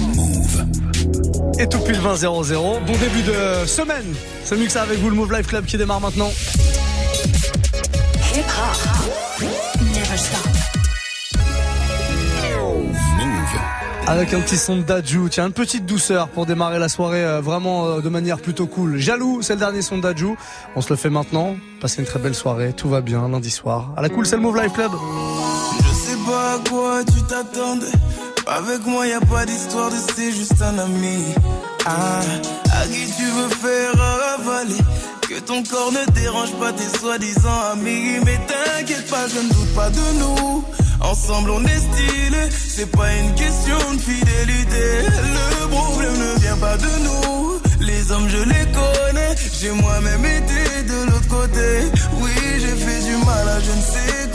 Move. Et tout pile 20 0 0. Bon début de semaine. C'est mieux que ça avec vous, le Move Life Club qui démarre maintenant. Hip hop. Never stop. Move. Avec un petit son de Daju, tiens, une petite douceur pour démarrer la soirée euh, vraiment euh, de manière plutôt cool. Jaloux, c'est le dernier son de Daju. On se le fait maintenant. Passez une très belle soirée, tout va bien lundi soir. À la cool, c'est le Move Life Club. Je sais pas à quoi tu t'attendais. Avec moi, y a pas d'histoire de c'est juste un ami. Ah, à qui tu veux faire avaler? Que ton corps ne dérange pas tes soi-disant amis. Mais t'inquiète pas, je ne doute pas de nous. Ensemble, on est stylé. C'est pas une question de fidélité. Le problème ne vient pas de nous. Les hommes, je les connais. J'ai moi-même été de l'autre côté. Oui, j'ai fait du mal à je ne sais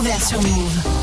Découvert sur Move.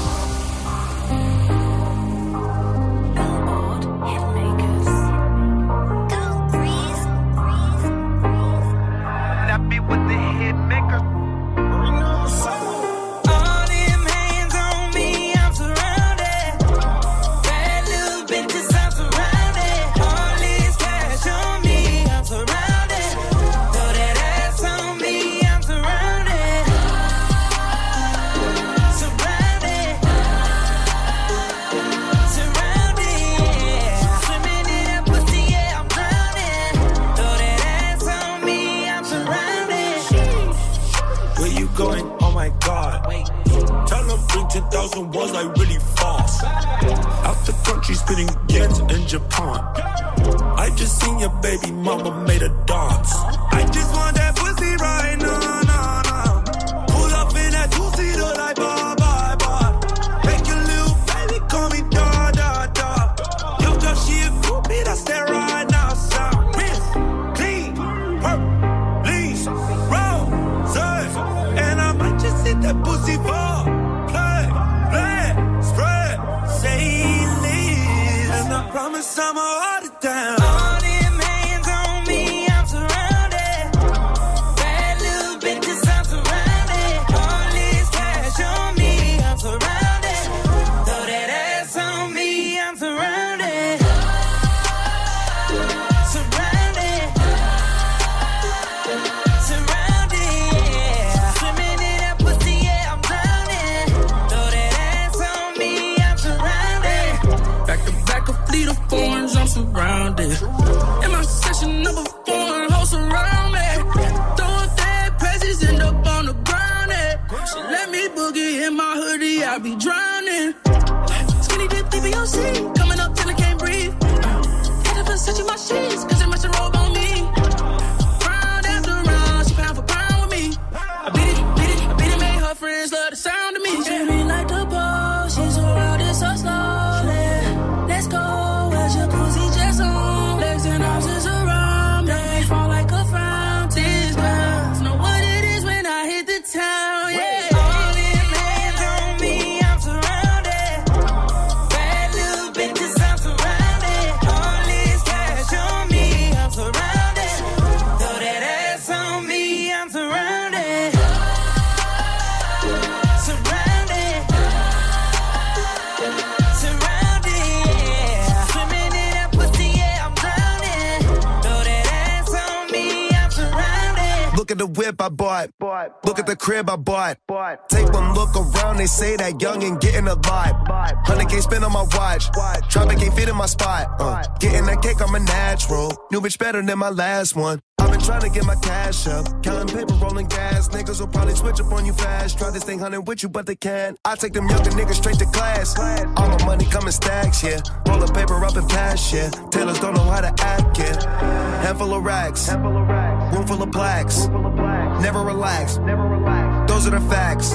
Spot. Uh, getting that cake, I'm a natural. New bitch better than my last one. I've been trying to get my cash up. Counting paper, rolling gas. Niggas will probably switch up on you fast. Try this thing hunting with you, but they can't. I take them younger niggas straight to class. All my money coming stacks, yeah. Roll the paper up and pass, yeah. Tailors don't know how to act, yeah. Handful of racks. Room full of plaques. Never relax. Never relax. Those are the facts.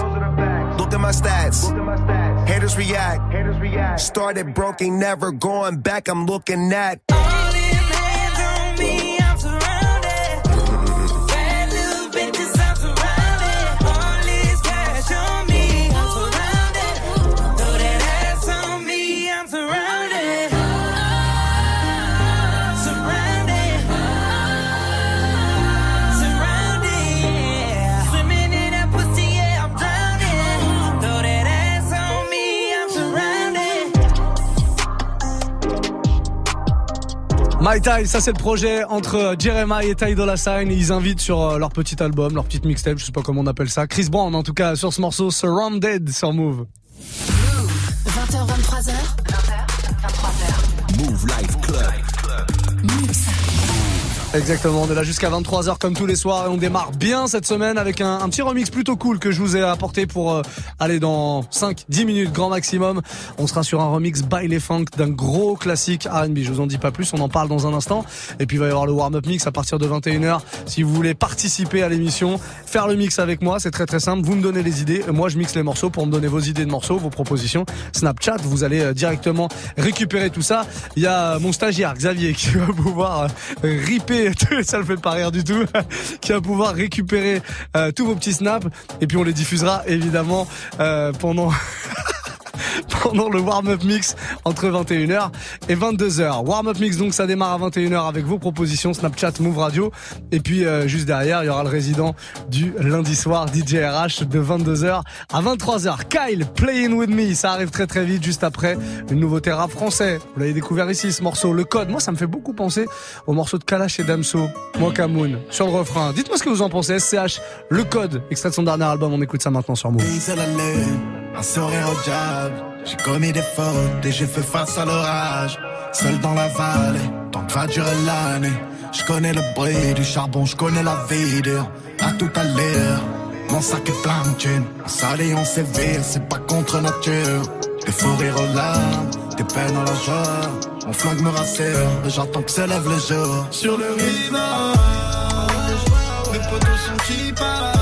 Look at my stats. Haters react. Haters react. Started broke, ain't never going back. I'm looking at all hands on me. My Time, ça c'est le projet entre Jeremiah et Ty Dolla Sign. Ils invitent sur euh, leur petit album, leur petite mixtape, je sais pas comment on appelle ça. Chris Brown en tout cas sur ce morceau Surrounded sur Move. 20h 23h. Exactement, on est là jusqu'à 23h comme tous les soirs et on démarre bien cette semaine avec un, petit remix plutôt cool que je vous ai apporté pour euh, aller dans 5-10 minutes grand maximum. On sera sur un remix by les funk d'un gros classique R&B. Je vous en dis pas plus, on en parle dans un instant. Et puis il va y avoir le warm-up mix à partir de 21h. Si vous voulez participer à l'émission, faire le mix avec moi, c'est très très simple. Vous me donnez les idées, moi je mixe les morceaux pour me donner vos idées de morceaux, vos propositions. Snapchat, vous allez euh, directement récupérer tout ça. Il y a mon stagiaire Xavier qui va pouvoir euh, ça le fait pas rire du tout, qui va pouvoir récupérer euh, tous vos petits snaps. Et puis on les diffusera évidemment euh, pendant pendant le warm-up mix entre 21h et 22h. Warm-up mix donc ça démarre à 21h avec vos propositions Snapchat, Move Radio et puis euh, juste derrière il y aura le résident du lundi soir DJ RH de 22h à 23h. Kyle Playing With Me, ça arrive très très vite juste après une nouveauté rap français. Vous l'avez découvert ici ce morceau, le code. Moi ça me fait beaucoup penser au morceau de Kalash et Damso, Mokamoun sur le refrain. Dites-moi ce que vous en pensez. SCH, le code, extrait de son dernier album, on écoute ça maintenant sur Move. Un sourire au diable, j'ai commis des fautes et j'ai fait face à l'orage. Seul dans la vallée, tant que va durer l'année. Je connais le bruit du charbon, je connais la vie À tout à l'heure, mon sac est plein de thunes. On s'allie, on sévère, c'est pas contre nature. Des fous rires aux larmes, des peines à la joie. Mon flingue me rassure, j'attends que s'élève le jour. Sur le rivage, mes potos sont qui partent,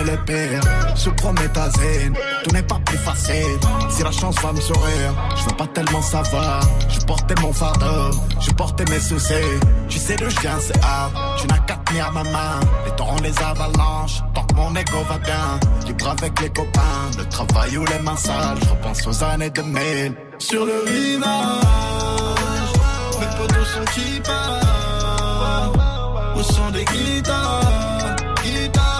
que le pire. Sous prométhazine, tout n'est pas plus facile. Si la chance va me sourire, je veux pas tellement savoir. Je portais mon fardeau, je portais mes soucis. Tu sais je viens, c'est hard. Tu n'as qu'à tenir ma main. Les torrents, les avalanches, tant que mon ego va bien. Libre avec les copains, le travail ou les mains sales. Je repense aux années 2000. Sur le rivage, mes potos sont qui Où sont des guitares, guitares,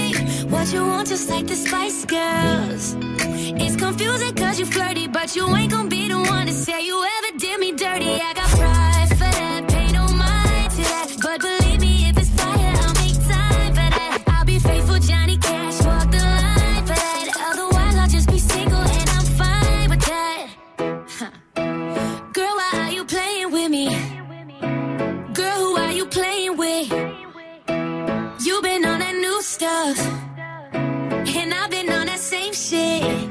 what you want, just like the Spice Girls. It's confusing cause you flirty, but you ain't gonna be the one to say you ever did me dirty. I got pride for that, pay no mind to that. But believe me, if it's fire, I'll make time for that. I'll be faithful, Johnny Cash, walk the line for that. Otherwise, I'll just be single and I'm fine with that. Huh. Girl, why are you playing with me? Girl, who are you playing with? You been on that new stuff, see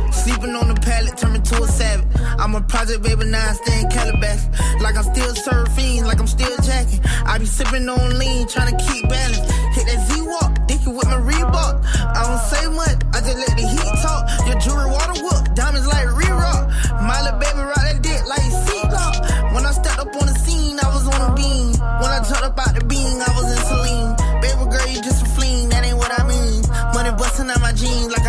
Sleeping on the pallet, turn me to a savage. I'm a project baby, now I stay in Calabash. Like I'm still surfing, like I'm still jacking. I be sipping on lean, trying to keep balance. Hit that Z-Walk, dicky with my Reebok. I don't say much, I just let the heat talk. Your jewelry water whoop, diamonds like re-rock. My little baby rock that dick like seatlock. When I stepped up on the scene, I was on a beam. When I jumped up out the beam, I was in saline. Baby girl, you just a fleen, that ain't what I mean. Money busting out my jeans like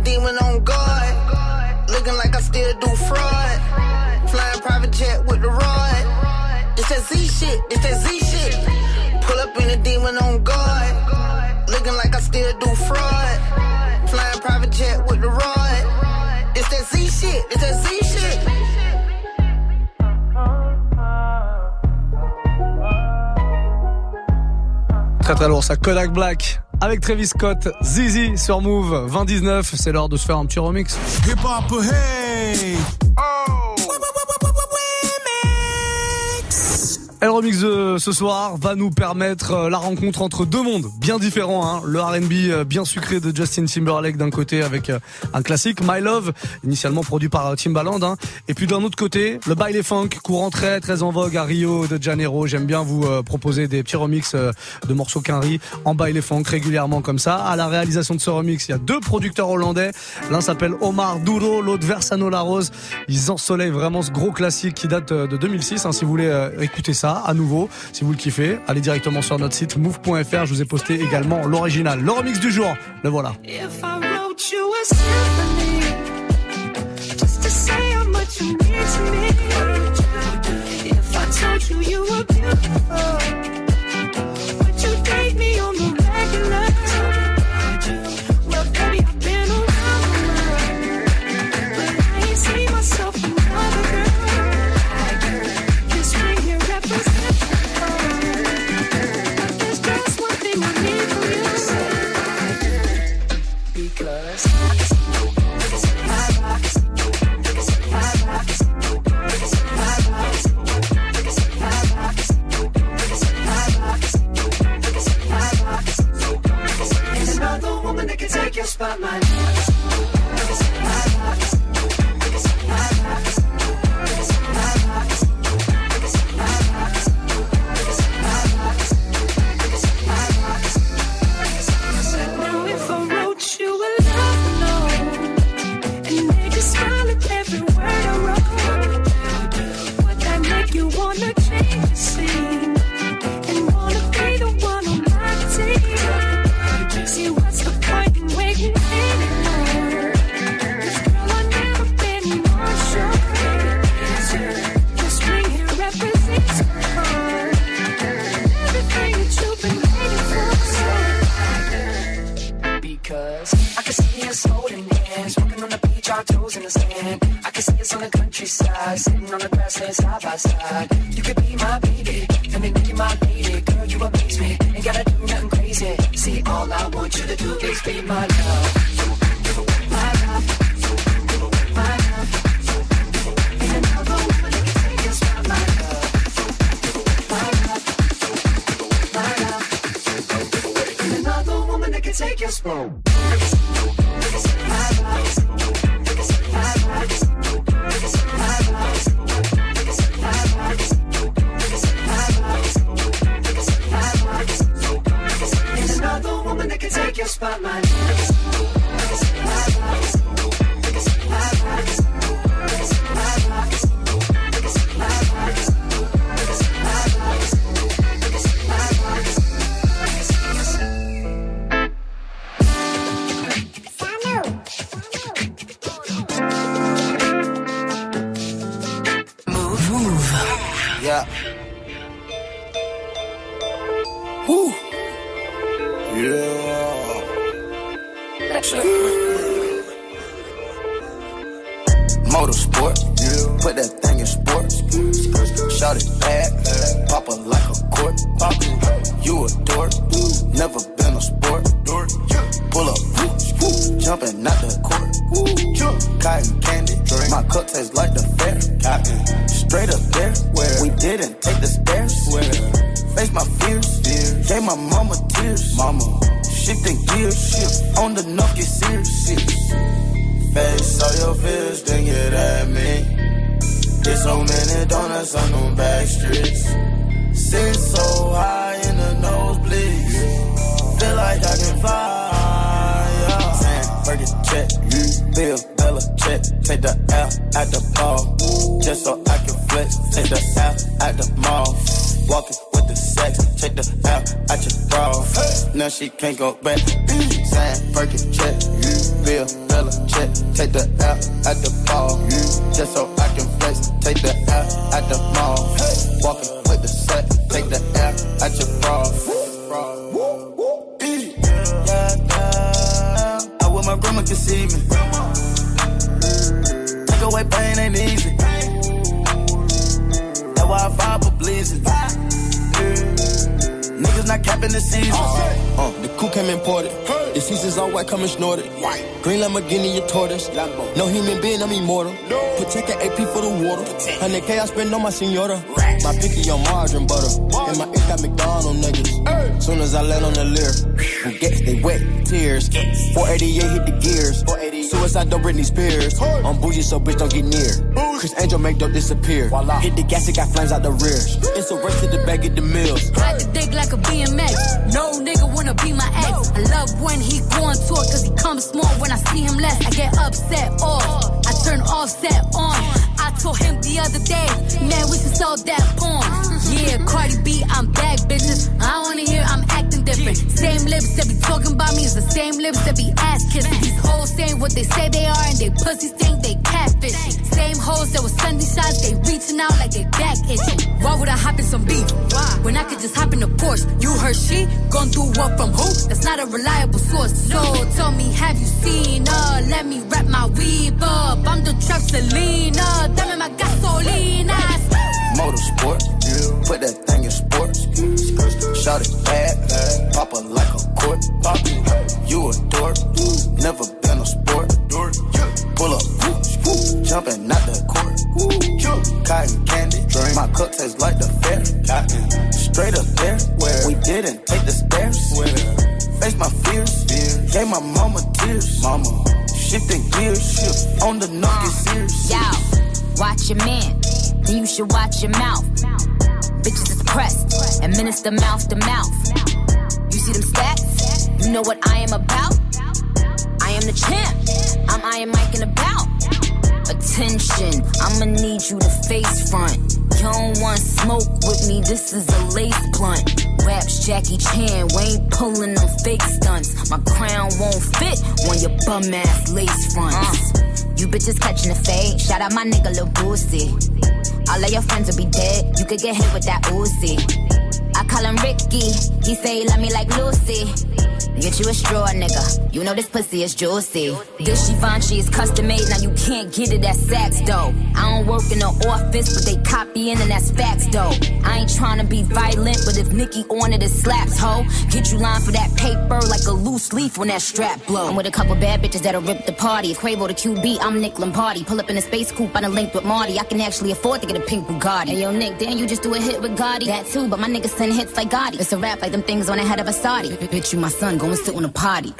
demon on guard. Looking like I still do fraud. Flying private jet with the rod. It's that Z shit. It's that Z shit. Pull up in a demon on guard. Looking like I still do fraud. Flying private jet with the rod. It's that Z shit. It's that Z shit. Très très lourd ça, Kodak Black avec Travis Scott, Zizi sur Move 2019, c'est l'heure de se faire un petit remix. Hip hop, hey! Le remix de ce soir va nous permettre euh, la rencontre entre deux mondes bien différents. Hein. Le R&B euh, bien sucré de Justin Timberlake d'un côté avec euh, un classique My Love, initialement produit par Timbaland. Hein. Et puis d'un autre côté, le baile funk, courant très très en vogue à Rio de Janeiro. J'aime bien vous proposer des petits remix de morceaux quinri en baile funk régulièrement comme ça. À la réalisation de ce remix, il y a deux producteurs hollandais. L'un s'appelle Omar Duro, l'autre Versano La Rose. Ils ensoleillent vraiment ce gros classique qui date de 2006. Hein, si vous voulez écouter ça à nouveau. Si vous le kiffez, allez directement sur notre site move.fr. Je vous ai posté également l'original. Le remix du jour, le voilà. Spot, my motorsport. Put that thing in sports. Shot it bad, pop her like a court. Pop you a dork, never been a sport. Pull up, jumping out the court. Cotton candy, my cup tastes like the fair. Straight up there, we didn't take the stairs. Face my fears, gave my mama tears. Mama, shifting gears, on the Nokia series. Face all your fears, then get at me. Get so many donuts on them back streets. Sit so high in the nosebleeds. Feel like I can fly. Yeah. Sam, check, mm, Bill, Bella, check. Take the L at the ball. Just so I can flex. Take the L at the mall. Walking with the sex. Take the L at your bra. Now she can't go back. Sam, Fergie, check, Bill, Bella, check. Take the L at the ball. Just so I can flex. Take the L at the mall. Walking with the set. Take the L at your bra. I wish my grandma could see me. Take away pain ain't easy. That's why I fire for blazing. Niggas not capping the season. Uh, the coup came imported. Hey. The seasons all white, coming snorted. White. Green Lamborghini, a tortoise. Lambo. No human being, I'm immortal. No. Protect an AP for the water. 100K I spend on my senora. My picky on margarine butter. And my ink got McDonald niggas. Soon as I land on the lyre, who gets they wet tears. 488 hit the gears. Suicide don't Britney Spears. I'm bougie, so bitch don't get near. Chris Angel make dope disappear. Voila. Hit the gas, it got flames out the rear. It's a race to the bag of the mills. Ride the dick like a BMX. No nigga wanna be my ex. I love when he go on tour, cause he comes small when I see him less. I get upset off. I turn offset on. Told him the other day, man, we should sell that porn. Yeah, Cardi B, I'm back, bitches. I I'm acting different. Same lips that be talking about me is the same lips that be ass kissing. These hoes saying what they say they are and they pussies think they catfish. Same hoes that was sending shots, they reaching out like they back itching. Why would I hop in some beef? When I could just hop in a Porsche. You heard she gone through what from who? That's not a reliable source. So tell me, have you seen her? Let me wrap my weave up. I'm the trap Selena. Dame my gasolina. Motorsport, put that thing in sports. Shot it bad, pop like a court. You a dork, never been a sport. Pull up, jumping out the court. Cotton candy, my cup tastes like the fair. Straight up there, we didn't take the stairs. Face my fears, gave my mama tears. Mama Shifting gears, shift on the knock, uh. Yo, watch your man, then you should watch your mouth. Bitches is pressed, administer mouth to mouth. You see them stats? You know what I am about? I am the champ. I'm Iron Mike in about. Attention, I'ma need you to face front. You don't want smoke with me, this is a lace blunt. Raps Jackie Chan, we ain't pulling them fake stunts. My crown won't fit when your bum ass lace fronts. Uh. You bitches catching the fade. Shout out my nigga Lil Boosie. All of your friends will be dead. You could get hit with that Uzi. I call him Ricky. He say he love me like Lucy. Get you a straw, nigga. You know this pussy is juicy. This Givenchy is custom made, now you can't get it at Saks, though. I don't work in the office, but they copying and that's facts, though. I ain't trying to be violent, but if Nicki on it, it slaps, ho. Get you line for that paper like a loose leaf when that strap blow. I'm with a couple bad bitches that'll rip the party. If Quavo the QB, I'm Nick Lombardi. Pull up in a space coupe, I done linked with Marty. I can actually afford to get a pink Bugatti. Hey, yo, Nick, then you just do a hit with Gotti. That too, but my niggas send hits like Gotti. It's a rap like them things on the head of a Saudi. Bitch, you my son, go and sit on a potty.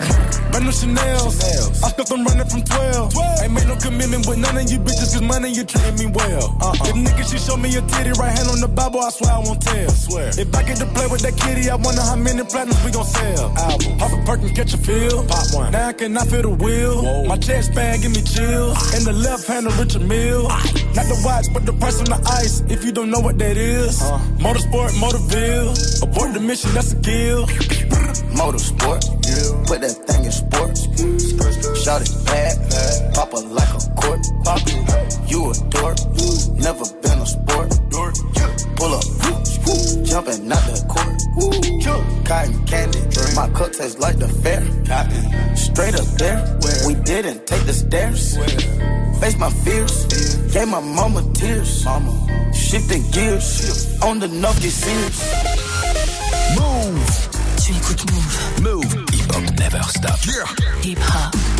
Brand new Chanel. I stuck them running from 12. 12. Ain't made no commitment with none of you bitches, cause money you treating me well. Uh-uh. If nigga, she show me a titty, right hand on the Bible, I swear I won't tell. Swear. If I get to play with that kitty, I wonder how many platinums we gon' sell. Album. Pop a perk and catch a feel. Pop one. Now I cannot feel the wheel. Whoa. My chest bag give me chills. In the left hand of Richard Mill. Not the watch, but the price on the ice. If you don't know what that is. Uh. Motorsport, Motorville. Abort the mission, that's a kill. Motorsport. Yeah. Put that thing in sports. Shout it bad. Pop it like a court. You a dork. Never been a sport. Pull up. Jumping out the court. Cotton candy. My cup tastes like the fair. Straight up there. We didn't take the stairs. Face my fears. Gave my mama tears. Shifting gears. On the Nokia Sears. Move. Tu écoutes Move. Move. Hip Hop Never Stop. Yeah. Hip Hop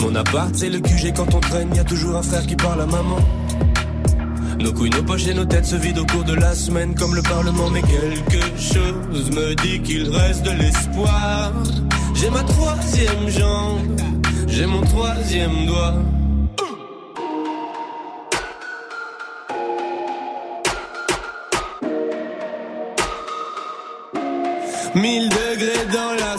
Mon appart, c'est le QG quand on traîne. Y a toujours un frère qui parle à maman. Nos couilles, nos poches et nos têtes se vident au cours de la semaine comme le Parlement. Mais quelque chose me dit qu'il reste de l'espoir. J'ai ma troisième jambe, j'ai mon troisième doigt. Mille degrés dans la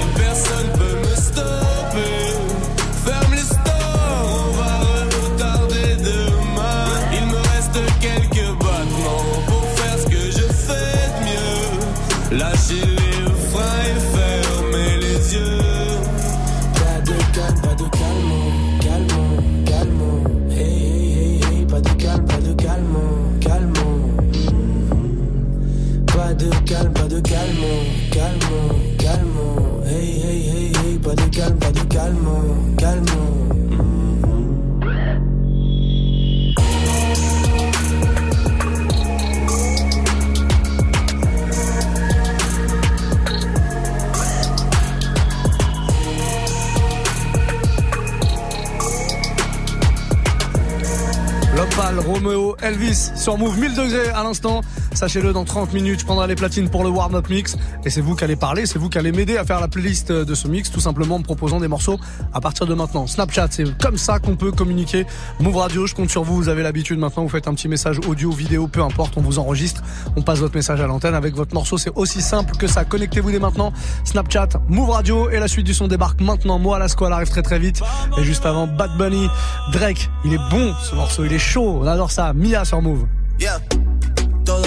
Elvis sur Move 1000 degrés à l'instant. Sachez-le, dans 30 minutes, je prendrai les platines pour le warm-up mix. Et c'est vous qui allez parler, c'est vous qui allez m'aider à faire la playlist de ce mix, tout simplement en me proposant des morceaux à partir de maintenant. Snapchat, c'est comme ça qu'on peut communiquer. Move Radio, je compte sur vous, vous avez l'habitude maintenant, vous faites un petit message audio, vidéo, peu importe, on vous enregistre, on passe votre message à l'antenne avec votre morceau, c'est aussi simple que ça. Connectez-vous dès maintenant. Snapchat, Move Radio et la suite du son débarque maintenant. Moi, la squale arrive très très vite. Et juste avant, Bad Bunny, Drake, il est bon ce morceau, il est chaud, on adore ça. Mia sur Move. Yeah.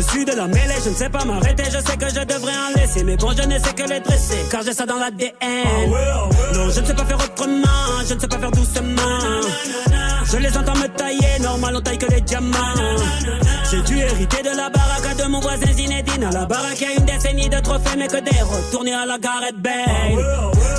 20 ans au-dessus de la mêlée, je ne sais pas m'arrêter, je sais que je devrais en laisser. Mais bon, je ne sais que les dresser, car j'ai ça dans l'ADN. Non, je ne sais pas faire autrement, je ne sais pas faire doucement. Je les entends me tailler, normal, on taille que les diamants. J'ai dû hériter de la baraque de mon voisin Zinedine. À la baraque, y a une décennie de trophées, mais que des retournés à la Gareth Bale.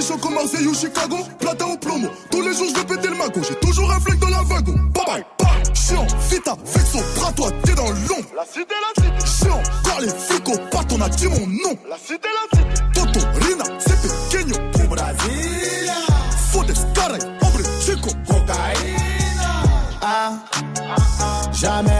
Méchant, comme Marseille ou Chicago. Platin au plomo, tous les jours je vais péter le mago. J'ai toujours un flingue dans la wagon. Bye bye, bye. Chiant, vita, vexo, bras toi, t'es dans l'ombre. La cité, la cité. Chiant, car les flics au pat, on a dit mon nom. La cité, la cité. Toto, Rina, c'est pequeño. Au Brasilia. Fodes, caray, hombre, chico. Cocaïna. Ah, jamais on trahira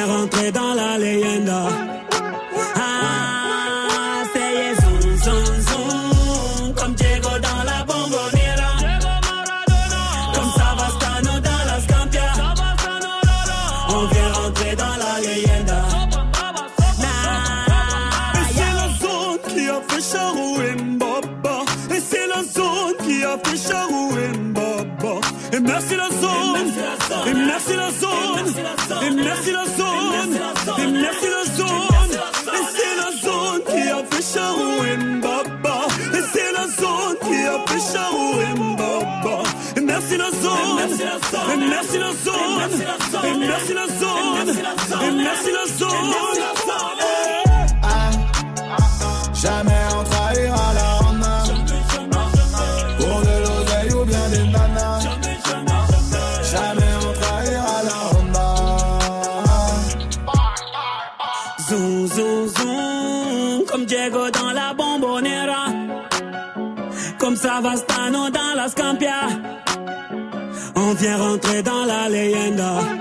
On vient rentrer dans la leyenda. Ah, c'est zoom, zoom. Comme Diego dans la bombonera. Comme Savastano dans la Scampia. On vient rentrer dans la leyenda. Et c'est la zone qui a fait Charou Mbaba. Et c'est la zone qui a fait Charou mercy, no soul. Be mercy, no. On vient rentrer dans la leyenda.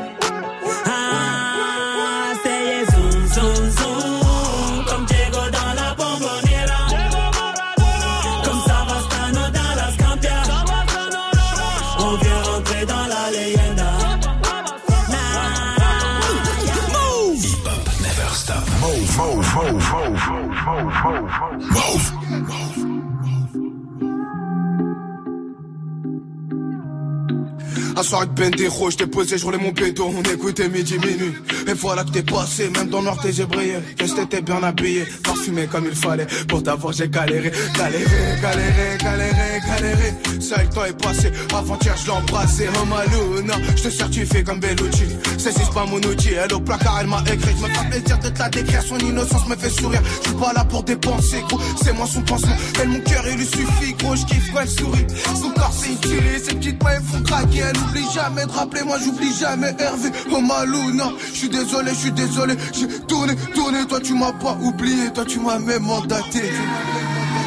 Un soir avec Bendero, j't'ai posé, je roulais mon béton, on écoutait midi minuit. Et voilà que t'es passé, même dans le noir j'ai brillé. Que t'étais bien habillé, parfumé comme il fallait. Pour t'avoir j'ai galéré, galéré, galéré, galéré, galéré. Ça le temps est passé, avant-hier je l'ai embrassé. Oh Maluna, j'te certifie comme Bellucci. C'est pas mon outil, elle au placard elle m'a écrit. Je me fais plaisir de te la décrire, son innocence me fait sourire. Je suis pas là pour dépenser, gros, c'est moi son pansement. Elle mon cœur il lui suffit, gros, je kiffe quand elle sourit. Son corps c'est tuerie, ses petites mains font craquer. Oublie jamais de rappeler, moi j'oublie jamais Hervé. Oh Maluna, je suis désolé, je suis désolé. J'ai tourné, tourné, toi tu m'as pas oublié, toi tu m'as même mandaté.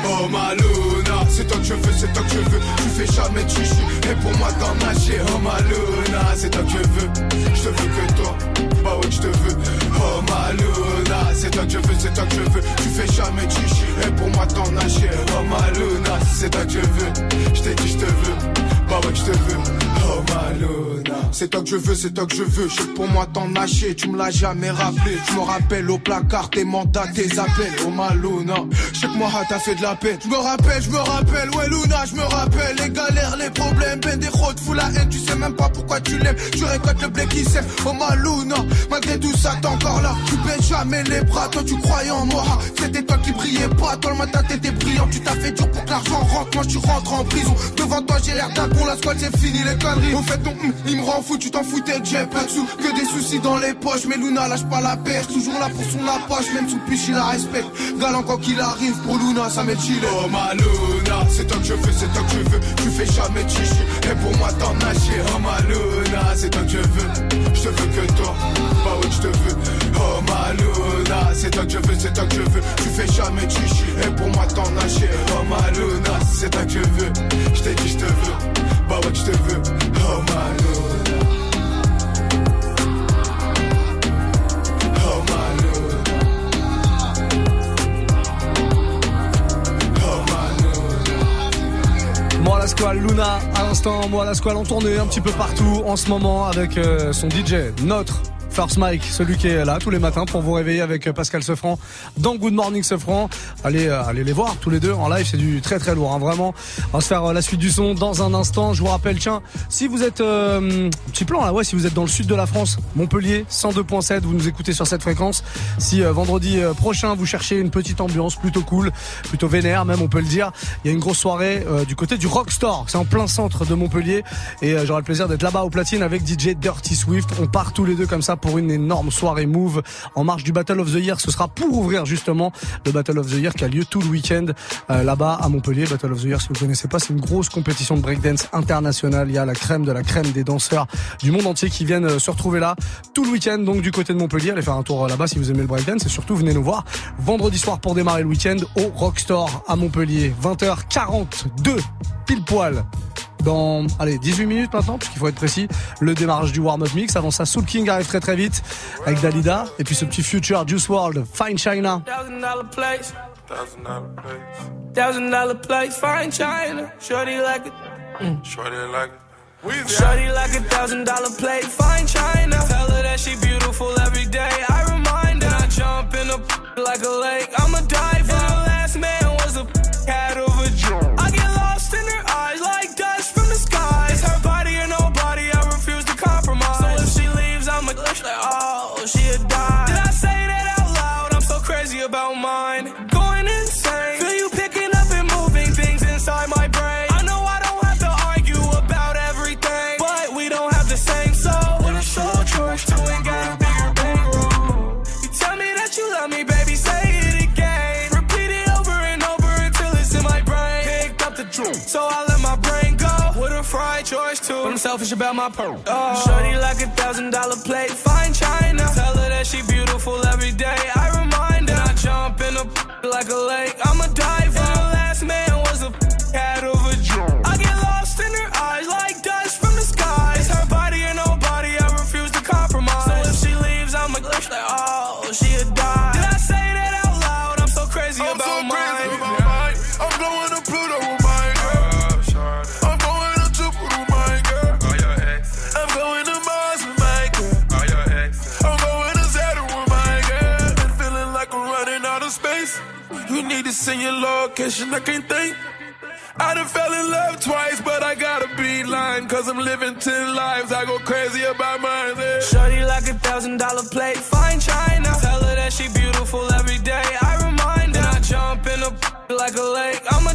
Oh Maluna, c'est toi que je veux, c'est toi que je veux. Tu fais jamais chichi, et pour moi t'en nager. Oh Maluna, c'est toi que je veux. Je te veux que toi, bah ouais, je te veux. Oh Maluna, c'est toi que je veux, c'est toi que je veux. Tu fais jamais chichi, et pour moi t'en nager. Oh Maluna, c'est toi que je veux. Je t'ai dit, je te veux, bah ouais, je te veux. Oh c'est toi que je veux, c'est toi que je veux. Je pour moi t'en nager, tu me l'as jamais rappelé. Je me rappelle au placard tes mandats, tes appels. Oh Maluna, je moi t'as fait de la peine. Je me rappelle, je me rappelle, ouais Luna, je me rappelle les galères, les problèmes, ben des routes, fous la haine, tu sais même pas pourquoi tu l'aimes. Tu récoltes le blé qui sème. Oh Maluna, malgré tout ça t'es encore là. Tu baisses jamais les bras, toi tu croyais en moi. C'était toi qui brillais pas, toi le matin t'étais brillant. Tu t'as fait dur pour que l'argent rentre, moi tu rentres en prison. Devant toi j'ai l'air d'un con, la squad c'est fini les conneries. Au fait ton hum, il me rend fou, tu t'en foutais, j'ai pas de sous. Que des soucis dans les poches, mais Luna lâche pas la pêche. Toujours là pour son approche, même sous piche il la respecte. Galant quand qu'il arrive, pour Luna ça m'est chillé. Oh ma Luna, c'est toi que je veux, c'est toi que je veux. Tu fais jamais chichi, et pour moi t'en nager. Oh ma Luna, c'est toi que je veux. Je te veux que toi, bah oui je te veux. Oh ma Luna, c'est toi que je veux, c'est toi que je veux. Tu fais jamais chichi, et pour moi t'en nager. Oh ma Luna, c'est toi que je veux. Je t'ai dit je te veux, moi la squale, Luna, à l'instant, moi la squale en tournée un petit peu partout en ce moment avec euh, son DJ, notre. First Mike, celui qui est là tous les matins pour vous réveiller avec Pascal Sefranc dans Good Morning Sefranc. Allez, euh, allez les voir tous les deux en live, c'est du très très lourd, hein, vraiment. On va se faire euh, la suite du son dans un instant. Je vous rappelle, tiens, si vous êtes euh, petit plan là, ouais, si vous êtes dans le sud de la France, Montpellier 102.7, vous nous écoutez sur cette fréquence. Si vendredi prochain vous cherchez une petite ambiance plutôt cool, plutôt vénère même, on peut le dire, il y a une grosse soirée du côté du Rockstore. C'est en plein centre de Montpellier et j'aurai le plaisir d'être là-bas au platine avec DJ Dirty Swift. On part tous les deux comme ça pour une énorme soirée Move en marge du Battle of the Year. Ce sera pour ouvrir justement le Battle of the Year qui a lieu tout le week-end euh, là-bas à Montpellier. Battle of the Year, si vous ne connaissez pas, c'est une grosse compétition de breakdance internationale. Il y a la crème de la crème des danseurs du monde entier qui viennent euh, se retrouver là tout le week-end. Donc du côté de Montpellier, allez faire un tour euh, là-bas si vous aimez le breakdance et surtout venez nous voir vendredi soir pour démarrer le week-end au Rockstore à Montpellier. 20h42 pile poil dans allez 18 minutes maintenant puisqu'il faut être précis le démarrage du warm-up mix avant ça Soul King arrive très très vite avec Dalida et puis ce petit future Juice World Fine China Thousand dollar place, fine China. Shorty like it. Mm. Shorty like it. Shorty like a thousand dollar plate, fine China. Tell her that she beautiful every day. I remind her. I jump in a like a lake. I'm a diver. I let my brain go. What a fried choice too. But I'm selfish about my pearl. Oh. Shorty like a thousand dollar plate, fine china. Tell her that she beautiful every day. I remind her. And I jump in a like a lake. I'm a diver. Location, I can't think. I done fell in love twice, but I gotta be lying. Cause I'm living ten lives, I go crazy about mine. Yeah. Shorty like a thousand dollar plate, fine china. Tell her that she beautiful every day. I remind her. And I jump in a like a lake. I'm a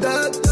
da da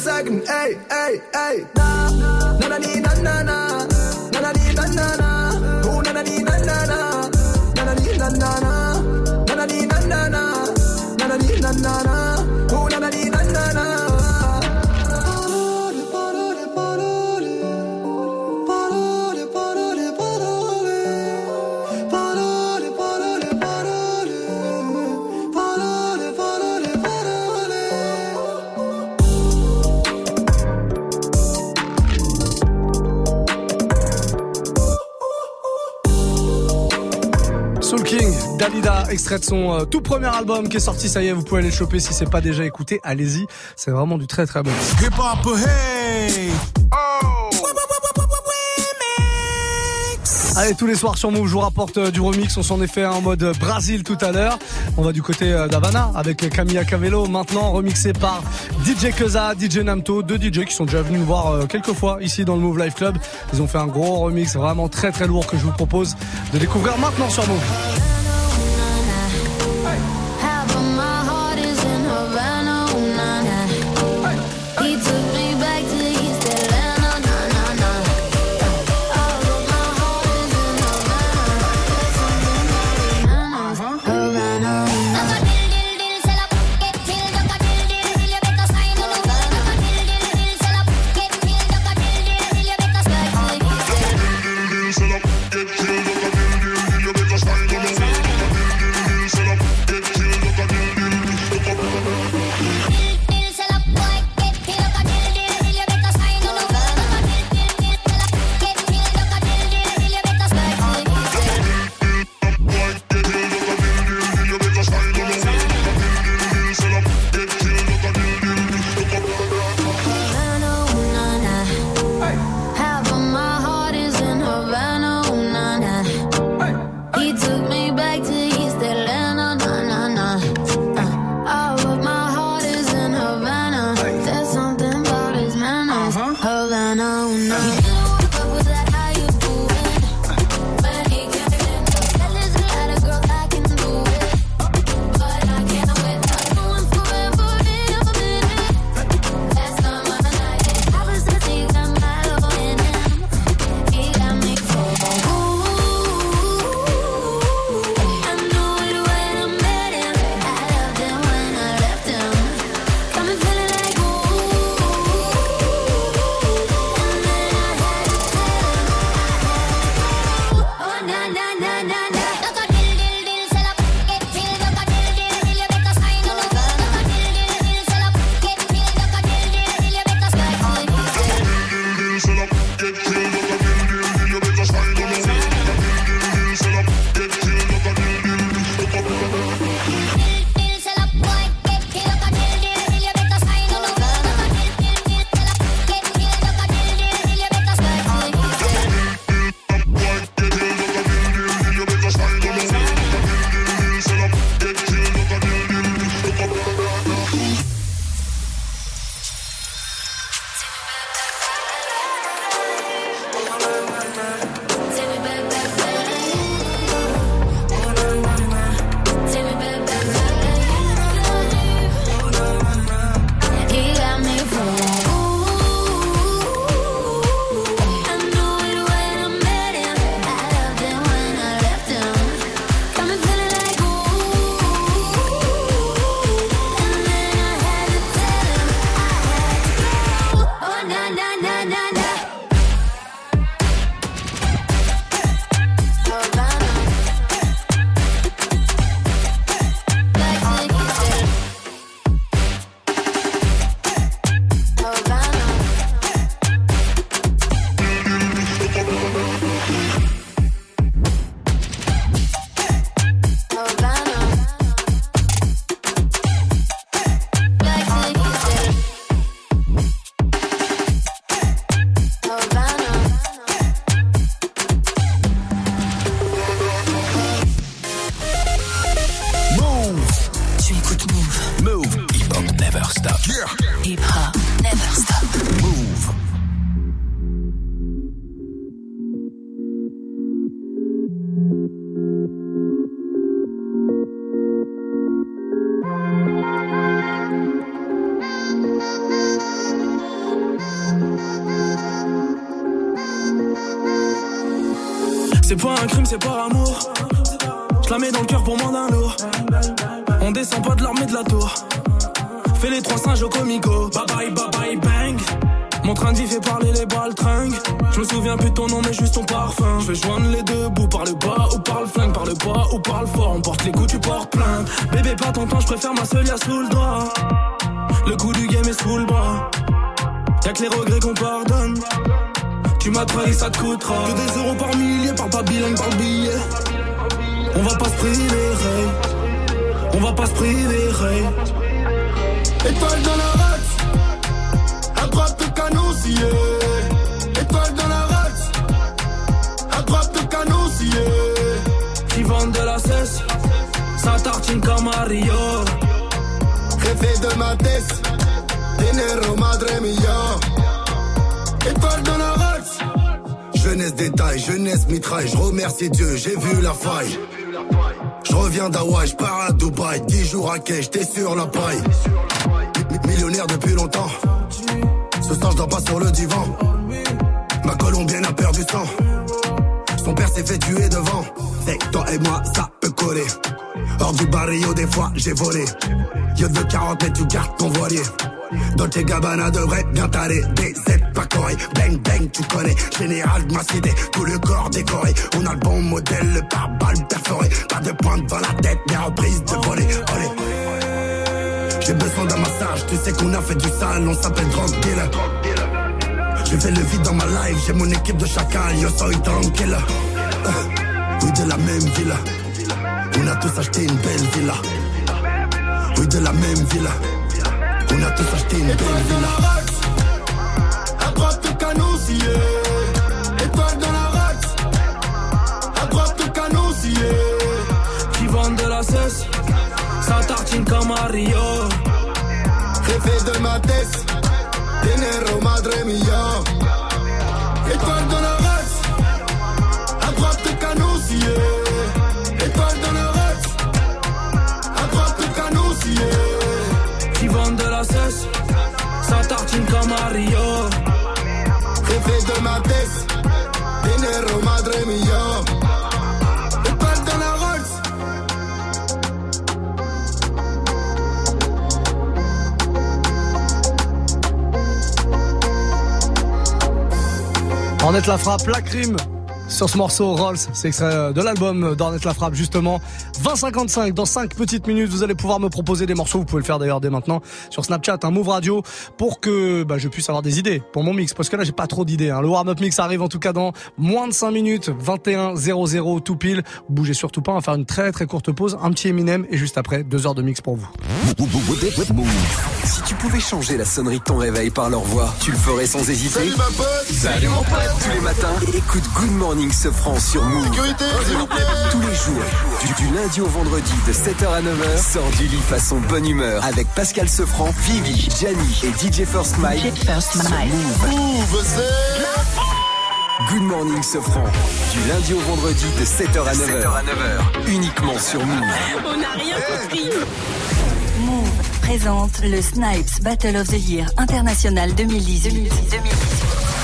I'm sagging, ay, ay, ay. Son euh, tout premier album qui est sorti, ça y est, vous pouvez aller le choper si c'est pas déjà écouté, allez-y, c'est vraiment du très très bon. Hip hop, hey! Allez, tous les soirs sur Move, je vous rapporte euh, du remix. On s'en est fait en mode Brésil tout à l'heure. On va du côté euh, d'Havana avec Camilla Cavello. Maintenant, remixé par DJ Keza, DJ Namto, deux DJ qui sont déjà venus me voir euh, quelques fois ici dans le Move Life Club. Ils ont fait un gros remix vraiment très très lourd que je vous propose de découvrir maintenant sur Move. Pas de l'armée de la tour. Fais les trois singes au comico. Bye bye, bye bye, bang. Mon train d'y fait parler les balles tringues. Je me souviens plus de ton nom, mais juste ton parfum. Je vais joindre les deux bouts par le bas ou par le flingue, par le bas ou par le fort. On porte les coups, tu portes plainte. Bébé, pas ton temps, je préfère ma seule sous le doigt. Le coup du game est sous le bras. Y'a que les regrets qu'on pardonne. Tu m'as trahi, ça te coûtera. Que des euros par millier, par pas bilingue, par billet. On va pas se priver. On va pas se priver. Étoile dans la race, à droite le canon scié. Étoile dans la race, à droite le canon scié. Qui vendent de la cesse, ça tartine comme Mario. Jefe de ma tête, dinero madre mia. Étoile dans la race, jeunesse détail, jeunesse mitraille. Je remercie Dieu, j'ai vu la faille. Je reviens d'Hawaï, je pars à Dubaï, 10 jours à quai, j'étais sur la paille. Mi- Millionnaire depuis longtemps. Ce soir, je pas sur le divan. Ma colombienne a perdu sang. Son père s'est fait tuer devant. Hey, toi et moi, ça peut coller. Hors du barrio, des fois, j'ai volé. Yo de 40 mais tu gardes ton voilier. Dolce Gabbana devrait bien t'aller. DZ pas coré. Bang bang, tu connais. Général de ma cité, tout le corps décoré. On a le bon modèle, le pare-balles perforé. Pas de pointe dans la tête, mais reprise de voler. J'ai besoin d'un massage, tu sais qu'on a fait du sale, on s'appelle drug dealer. J'ai fait le vide dans ma life, j'ai mon équipe de chacal, yo soy tranquille. Euh, oui, de la même villa. On a tous acheté une belle villa. Oui, de la même villa. On a tous acheté une belle villa. Ça tartine comme Mario. Jefe de ma tête, dinero madre mia. Ornette la frappe, la crime sur ce morceau Rolls, c'est extrait de l'album d'Ornette la frappe justement. 2055 dans 5 petites minutes, vous allez pouvoir me proposer des morceaux, vous pouvez le faire d'ailleurs dès maintenant sur Snapchat, un Move Radio pour que bah, je puisse avoir des idées pour mon mix parce que là j'ai pas trop d'idées. Hein. Le warm-up mix arrive en tout cas dans moins de 5 minutes, 21 00 tout pile. Bougez surtout pas, on va faire une très très courte pause, un petit Eminem et juste après 2 heures de mix pour vous. Si tu pouvais changer la sonnerie de ton réveil par leur voix, tu le ferais sans hésiter Salut ma pote Salut mon pote Tous les matins, écoute Good Morning Sofran sur Move. Sécurité. Tous les jours, du, du lundi au vendredi de 7h à 9h, sors du lit façon bonne humeur avec Pascal Sefranc, Vivi, Gianni et DJ First Mike. DJ First Mike. Move. Good Morning Sofran, du lundi au vendredi de 7h à 9h. Uniquement sur Move. On n'a rien compris. Move présente le Snipes Battle of the Year International 2018.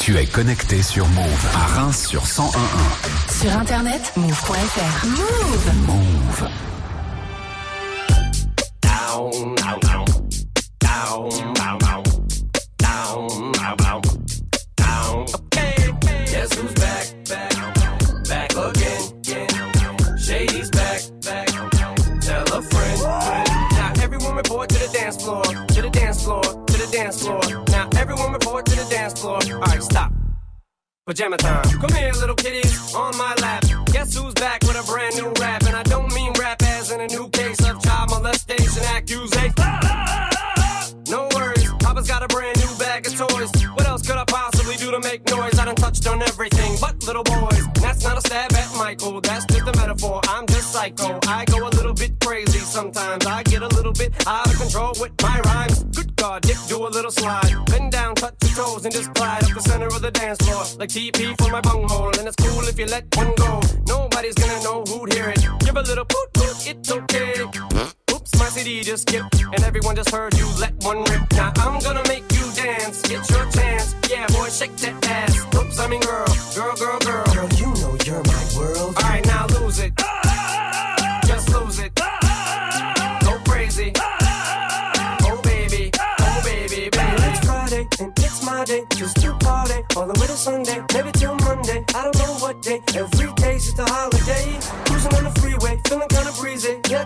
Tu es connecté sur Move à Reims sur 1011. Sur internet, move.fr. Move. Move. Down, down, Pajama time. Come here, little kitties, on my lap. Guess who's back with a brand new rap? And I don't mean rap as in a new case of child molestation accusation. No worries, Papa's got a brand new bag of toys. What else could I possibly do to make noise? I done touched on everything little boys. That's not a stab at Michael, that's just a metaphor. I'm just psycho. I go a little bit crazy sometimes. I get a little bit out of control with my rhymes. Good God, Dick, do a little slide. Bend down, touch your toes, and just glide up the center of the dance floor. Like TP for my bunghole. And it's cool if you let one go. Nobody's gonna know who'd hear it. Give a little poot poot, it's okay. My CD just skipped, and everyone just heard you let one rip. Now I'm gonna make you dance, get your chance. Yeah, boy, shake that ass. Oops, I mean girl, girl, girl, girl. Girl, you know you're my world. All right, now lose it. Just lose it. Go crazy. Oh baby, oh baby, baby. It's Friday and it's my day, just to party all the way to Sunday, maybe till Monday. I don't know what day. Every day's just a holiday. Cruising on the freeway, feeling kinda breezy. Yeah,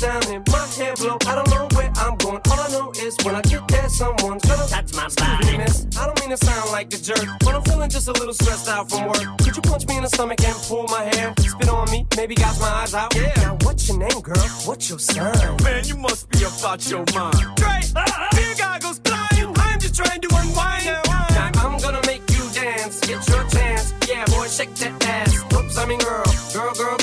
down and my hair blow. I don't know where I'm going. All I know is when I get there, someone's gonna touch my body. Miss, I don't mean to sound like a jerk, but I'm feeling just a little stressed out from work. Could you punch me in the stomach and pull my hair? Spit on me, maybe gouge my eyes out. Yeah. Now what's your name, girl? What's your sign? Man, you must be about your mind. Dre, beer goggles blind. I'm just trying to unwind. Now I'm gonna make you dance. Get your chance. Yeah, boy, shake that ass. Oops, I mean girl, girl, girl,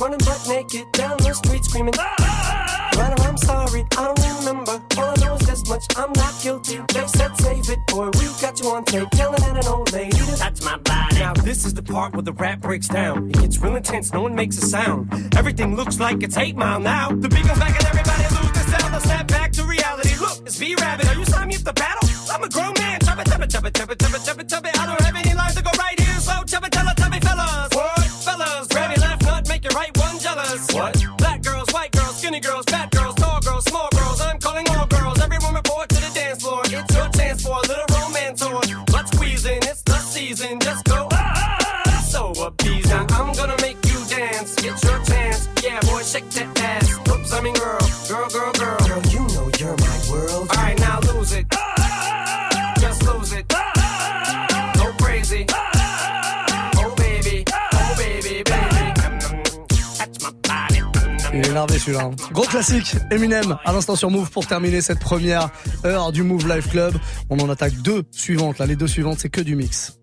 running butt naked down the street screaming. Ah, ah, ah. Brother, I'm sorry, I don't remember. All I know is this much, I'm not guilty. They said save it, boy, we got you on tape. Yelling at an old lady touch my body. Now this is the part where the rap breaks down. It gets real intense, no one makes a sound. Everything looks like it's 8 mile now. The beat goes back and everybody lose their sound. They'll back to reality. Look, it's V-Rabbit, are you signing me up to battle? I'm a grown man, chubba chubba chubba chubba chubba chubba chubba. I don't have any lines to go right here, so chubba chubba skinny girls, fat girls, tall girls, small girls. I'm calling all girls. Everyone report to the dance floor. It's your chance for a little romance or let's squeezing. It's the season. Énervé celui-là. hein. Gros classique, Eminem, à l'instant sur Move pour terminer cette première heure du Move Life Club. On en attaque deux suivantes. Là, les deux suivantes, c'est que du mix.